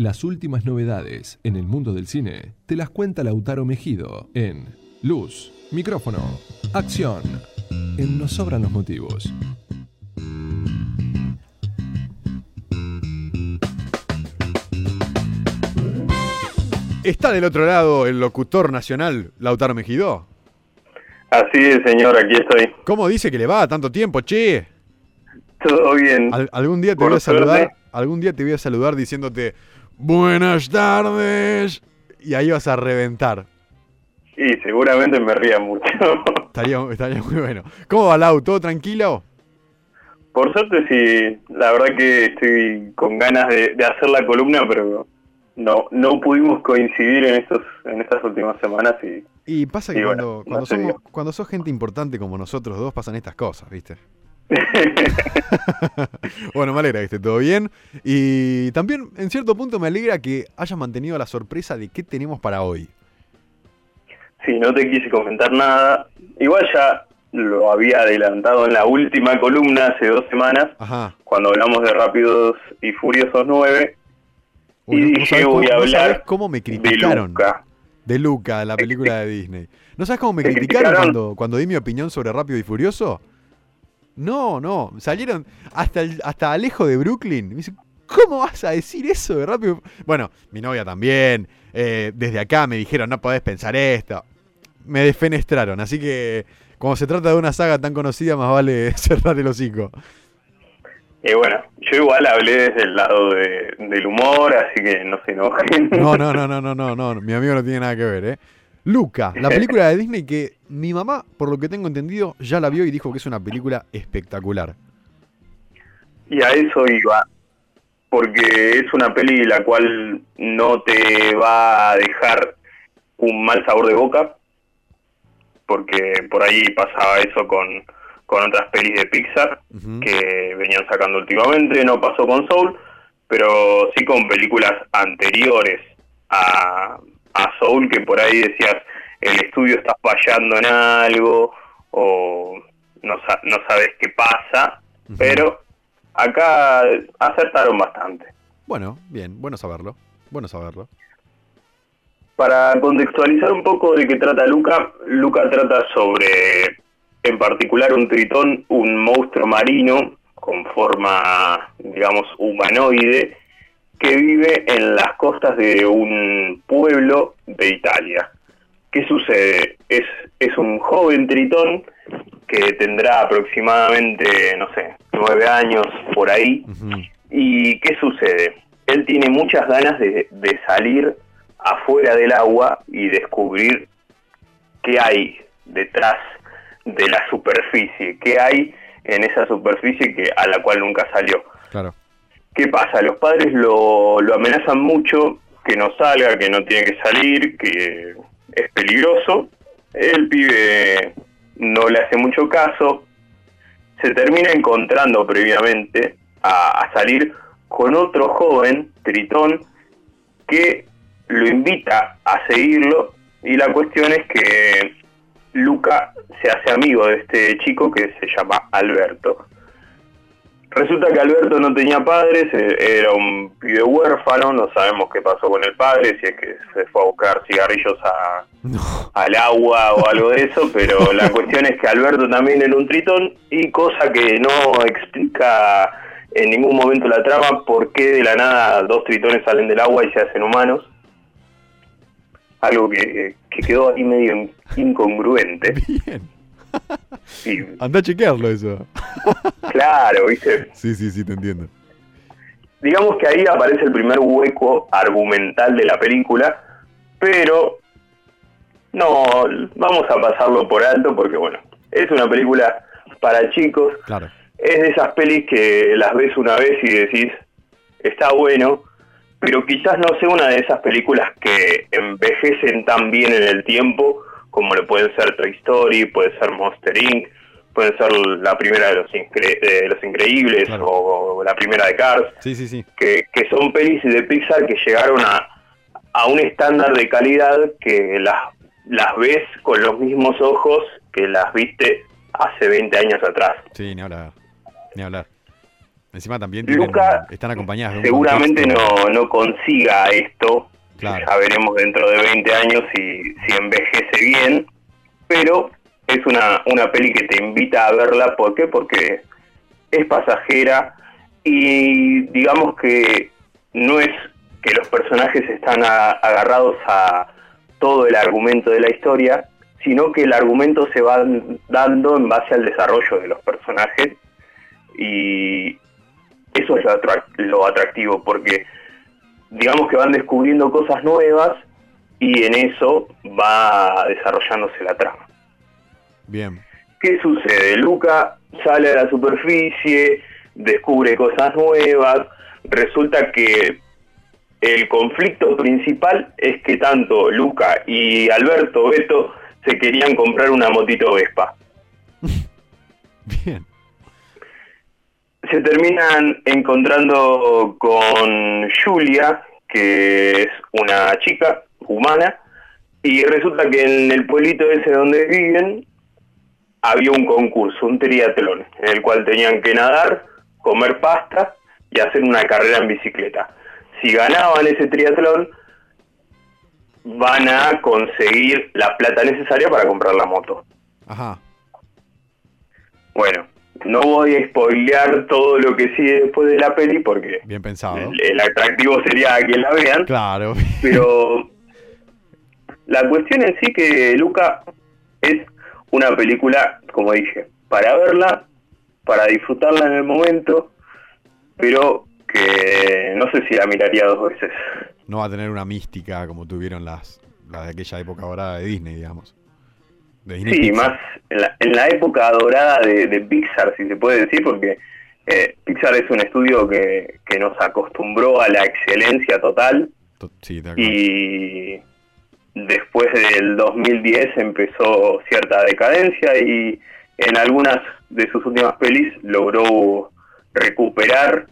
Las últimas novedades en el mundo del cine te las cuenta Lautaro Mejido en Luz, Micrófono, Acción. En Nos Sobran los Motivos. Está del otro lado el locutor nacional, Lautaro Mejidó. Así es, señor, aquí estoy. ¿Cómo dice que le va tanto tiempo, che? Todo bien. Al- algún día te Por voy a saludar, algún día te voy a saludar diciéndote buenas tardes y ahí vas a reventar. Y seguramente me ría mucho. Estaría, estaría muy bueno. ¿Cómo va Lau? ¿Todo tranquilo? Por suerte sí, la verdad que estoy con ganas de, de hacer la columna, pero no no pudimos coincidir en estos en estas últimas semanas y Y pasa que Y cuando, bueno, cuando, no somos, cuando sos gente importante como nosotros dos pasan estas cosas, ¿viste? bueno, me alegra que esté todo bien. Y también, en cierto punto, me alegra que hayas mantenido la sorpresa de qué tenemos para hoy. sí, no te quise comentar nada. Igual ya lo había adelantado en la última columna hace dos semanas, Ajá. cuando hablamos de Rápidos y Furiosos 9, Uy, y no- dije voy a hablar cómo me de criticaron. Luca. De Luca, la película de Disney. ¿No sabes cómo me ¿Te criticaron criticaron? cuando, cuando di mi opinión sobre Rápido y Furioso? No, no. Salieron hasta, el- hasta Alejo de Brooklyn. Me dice, ¿cómo vas a decir eso de Rápido? y Fu-?" Bueno, mi novia también. eh, desde acá me dijeron, no podés pensar esto. Me desfenestraron. Así que, como se trata de una saga tan conocida, más vale cerrar el hocico. Y bueno, yo igual hablé desde el lado de- del humor, así que no se enojen. No, no, no, no, no, no, no. Mi amigo no tiene nada que ver, ¿eh? Luca, la película de Disney que mi mamá, por lo que tengo entendido, ya la vio y dijo que es una película espectacular. Y a eso iba, porque es una peli la cual no te va a dejar un mal sabor de boca, porque por ahí pasaba eso con, con otras pelis de Pixar que venían sacando últimamente, no pasó con Soul, pero sí con películas anteriores a, a Soul, que por ahí decías, el estudio está fallando en algo, o no, no sabes qué pasa, pero acá acertaron bastante. Bueno, bien, bueno saberlo. Bueno saberlo. Para contextualizar un poco de qué trata Luca, Luca trata sobre, en particular, un tritón, un monstruo marino con forma, digamos, humanoide, que vive en las costas de un pueblo de Italia. ¿Qué sucede? Es, es un joven tritón que tendrá aproximadamente, no sé, nueve años por ahí. ¿Y qué sucede? Él tiene muchas ganas de, de salir afuera del agua y descubrir qué hay detrás de la superficie, qué hay en esa superficie que a la cual nunca salió. Claro. ¿Qué pasa? Los padres lo, amenazan mucho, que no salga, que no tiene que salir, que es peligroso. El pibe no le hace mucho caso. Se termina encontrando previamente a, a salir con otro joven, Tritón, que lo invita a seguirlo y la cuestión es que Luca se hace amigo de este chico que se llama Alberto. Resulta que Alberto no tenía padres, eh, era un pibe huérfano, no sabemos qué pasó con el padre, si es que se fue a buscar cigarrillos a, No. al agua o algo de eso, pero la cuestión es que Alberto también era un tritón y cosa que no explica en ningún momento la trama por qué de la nada dos tritones salen del agua y se hacen humanos. Algo que, que quedó ahí medio incongruente. Bien. Anda a chequearlo eso. claro, ¿viste? Sí, sí, sí, te entiendo. Digamos que ahí aparece el primer hueco argumental de la película, pero no, vamos a pasarlo por alto porque, bueno, es una película para chicos, Claro. es de esas pelis que las ves una vez y decís, está bueno, pero quizás no sea una de esas películas que envejecen tan bien en el tiempo como lo pueden ser Toy Story, puede ser Monster Inc., puede ser la primera de los, Incre- de los Increíbles Claro. o la primera de Cars, Sí, sí, sí. que, que son pelis de Pixar que llegaron a, a un estándar de calidad que las, las ves con los mismos ojos que las viste hace 20 años atrás. Sí, ni hablar. Ni hablar. Encima también tienen- Luca están acompañadas de seguramente contexto- no, no consiga esto. Ya veremos dentro de 20 años si, si envejece bien. Pero es una, una peli que te invita a verla. ¿Por qué? Porque es pasajera y digamos que no es que los personajes están agarrados a todo el argumento de la historia, sino que el argumento se va dando en base al desarrollo de los personajes y eso es lo atractivo porque digamos que van descubriendo cosas nuevas y en eso va desarrollándose la trama. Bien. ¿Qué sucede? Luca sale a la superficie, descubre cosas nuevas, resulta que el conflicto principal es que tanto Luca y Alberto Beto se querían comprar una motito Vespa. Bien. Se terminan encontrando con Julia, que es una chica humana, y resulta que en el pueblito ese donde viven había un concurso, un triatlón, en el cual tenían que nadar, comer pasta y hacer una carrera en bicicleta. Si ganaban ese triatlón, van a conseguir la plata necesaria para comprar la moto. Ajá. Bueno, no voy a spoilear todo lo que sigue después de la peli porque Bien pensado. el, el atractivo sería que la vean, Claro. pero la cuestión en sí que Luca es una película, como dije, para verla, para disfrutarla en el momento, pero que no sé si la miraría dos veces. No va a tener una mística como tuvieron las, las de aquella época dorada de Disney, digamos. De Disney Sí, Pixar. más en la, en la época dorada de, de Pixar, si se puede decir, porque eh, Pixar es un estudio que, que nos acostumbró a la excelencia total To- Sí, de y después del 2010 empezó cierta decadencia y en algunas de sus últimas pelis logró recuperar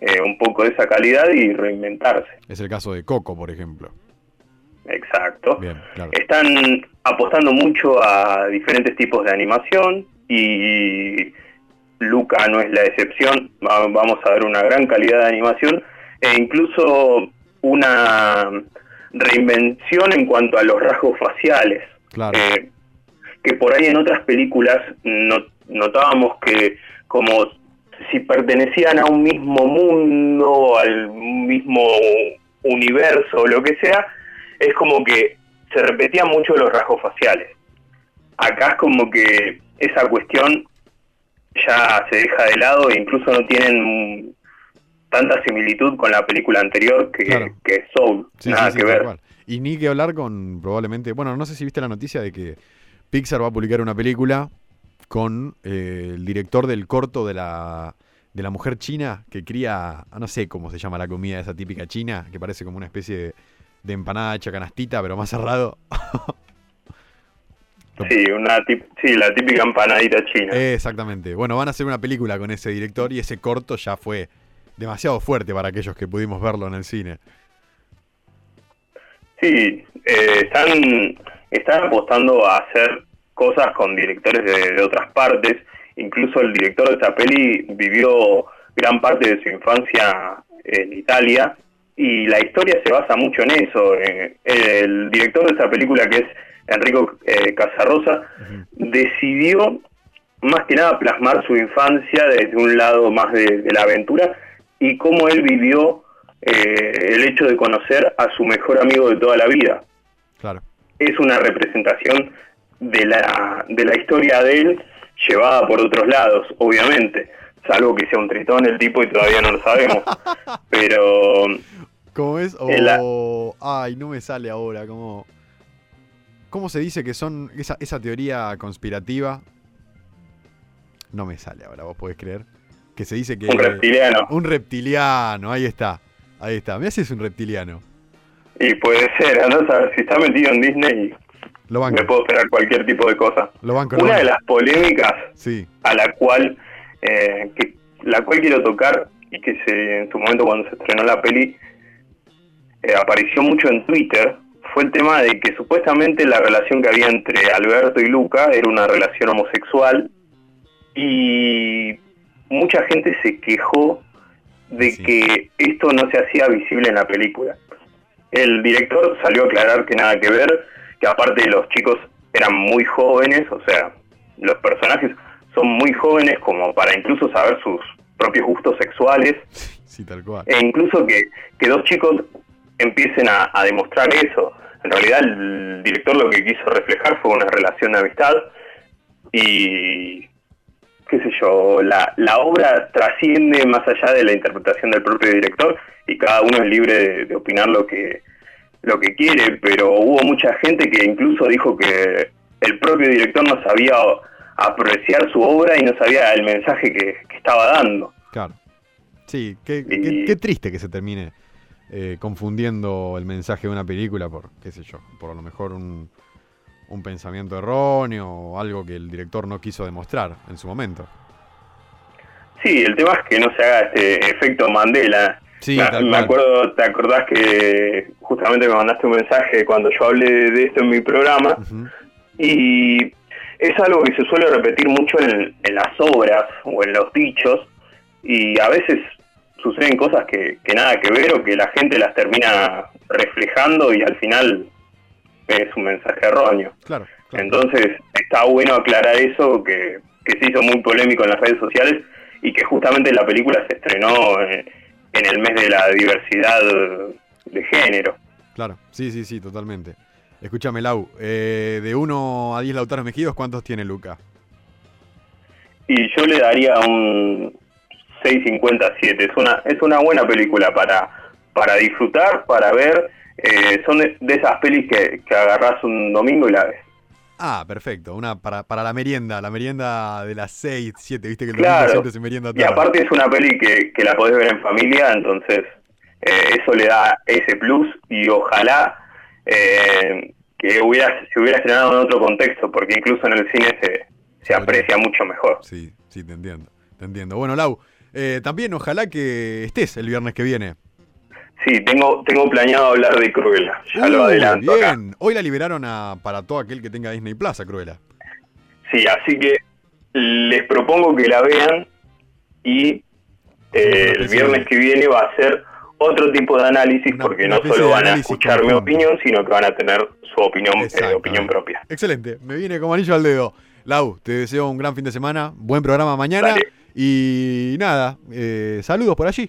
eh, un poco de esa calidad y reinventarse. Es el caso de Coco, por ejemplo. Exacto. Bien, claro. Están apostando mucho a diferentes tipos de animación y Luca no es la excepción. Va- Vamos a ver una gran calidad de animación e incluso una reinvención en cuanto a los rasgos faciales. Claro. Eh, que por ahí en otras películas no- notábamos que como si pertenecían a un mismo mundo, al mismo universo o lo que sea, es como que se repetían mucho los rasgos faciales. Acá es como que esa cuestión ya se deja de lado e incluso no tienen tanta similitud con la película anterior que, Claro. que es Soul. Sí, Nada sí, sí, que ver. cual. Y ni que hablar con probablemente. Bueno, no sé si viste la noticia de que Pixar va a publicar una película con eh, el director del corto de la, de la mujer china que cría, no sé cómo se llama la comida esa típica china, que parece como una especie de, de empanada hecha canastita, pero más cerrado. Sí, una sí, la típica empanadita china. Exactamente. Bueno, van a hacer una película con ese director y ese corto ya fue demasiado fuerte para aquellos que pudimos verlo en el cine. Sí, eh, están, están apostando a hacer cosas con directores de, de otras partes. Incluso el director de esta peli vivió gran parte de su infancia en Italia y la historia se basa mucho en eso. Eh, el director de esta película, que es Enrico eh, Casarosa, decidió más que nada plasmar su infancia desde un lado más de, de la aventura y cómo él vivió eh, el hecho de conocer a su mejor amigo de toda la vida. Claro. Es una representación de la, de la historia de él llevada por otros lados, obviamente, salvo que sea un tritón el tipo y todavía no lo sabemos. Pero ¿Cómo es? La- O... Ay, no me sale ahora. ¿Cómo, ¿Cómo se dice que son esa, esa teoría conspirativa? No me sale ahora, vos podés creer. Que se dice que... un reptiliano. Un reptiliano, ahí está. Ahí está. Me haces un reptiliano. Y puede ser, ver, si está metido en Disney, Lo banco. me puedo esperar cualquier tipo de cosa. Lo banco. lo Una de banco. las polémicas Sí, a la cual eh, que, la cual quiero tocar y que se, en su momento cuando se estrenó la peli eh, apareció mucho en Twitter fue el tema de que supuestamente la relación que había entre Alberto y Luca era una relación homosexual y mucha gente se quejó de Sí. que esto no se hacía visible en la película. El director salió a aclarar que nada que ver, que aparte los chicos eran muy jóvenes, o sea, los personajes son muy jóvenes como para incluso saber sus propios gustos sexuales, Sí, tal cual. e incluso que, que dos chicos empiecen a, a demostrar eso. En realidad el director lo que quiso reflejar fue una relación de amistad y qué sé yo, la, la obra trasciende más allá de la interpretación del propio director y cada uno es libre de, de opinar lo que lo que quiere, pero hubo mucha gente que incluso dijo que el propio director no sabía apreciar su obra y no sabía el mensaje que, que estaba dando. Claro. Sí, qué, Y- qué- qué triste que se termine eh, confundiendo el mensaje de una película por, qué sé yo, por a lo mejor un, un pensamiento erróneo o algo que el director no quiso demostrar en su momento. Sí, el tema es que no se haga este efecto Mandela. Sí, me, acuerdo, ¿te acordás que justamente me mandaste un mensaje cuando yo hablé de esto en mi programa? Y es algo que se suele repetir mucho en, en las obras o en los dichos y a veces suceden cosas que, que nada que ver o que la gente las termina reflejando y al final es un mensaje erróneo. Claro. claro. Entonces está bueno aclarar eso que, que se hizo muy polémico en las redes sociales y que justamente la película se estrenó en, en el mes de la diversidad de género. Claro, sí, sí, sí, totalmente. Escúchame, Lau, eh, de 1 a 10 Lautaros Mejidos, ¿cuántos tiene Luca? Y yo le daría un 6.57. Es una, es una buena película para, para disfrutar, para ver. Eh, son de, de esas pelis que, que agarrás un domingo y la ves. Ah, perfecto, una para, para la merienda, la merienda de las 6, 7, viste que el domingo Claro. se merienda Y aparte es una peli que, que la podés ver en familia, entonces eh, eso le da ese plus y ojalá eh, que hubiera, se hubiera estrenado en otro contexto, porque incluso en el cine se, se aprecia mucho mejor. Sí, sí, te entiendo, te entiendo. Bueno, Lau, eh, también ojalá que estés el viernes que viene. Sí, tengo, tengo planeado hablar de Cruella, ya lo Uh, adelanto acá. bien. Hoy la liberaron a- para todo aquel que tenga Disney Plus, a Cruella. Sí, así que les propongo que la vean y eh, el viernes que viene va a ser otro tipo de análisis Una- porque una no solo van a escuchar mi opinión, sino que van a tener su opinión, eh, opinión propia. Excelente, me viene como anillo al dedo. Lau, te deseo un gran fin de semana, buen programa mañana. Dale. Y nada, eh, saludos por allí.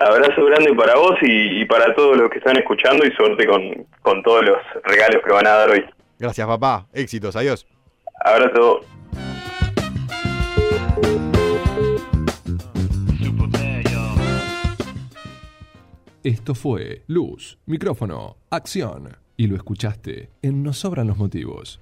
Abrazo grande para vos y, y para todos los que están escuchando y suerte con, con todos los regalos que van a dar hoy. Gracias, papá. Éxitos, adiós. Abrazo. Esto fue Luz, Micrófono, Acción. Y lo escuchaste en Nos Sobran los Motivos.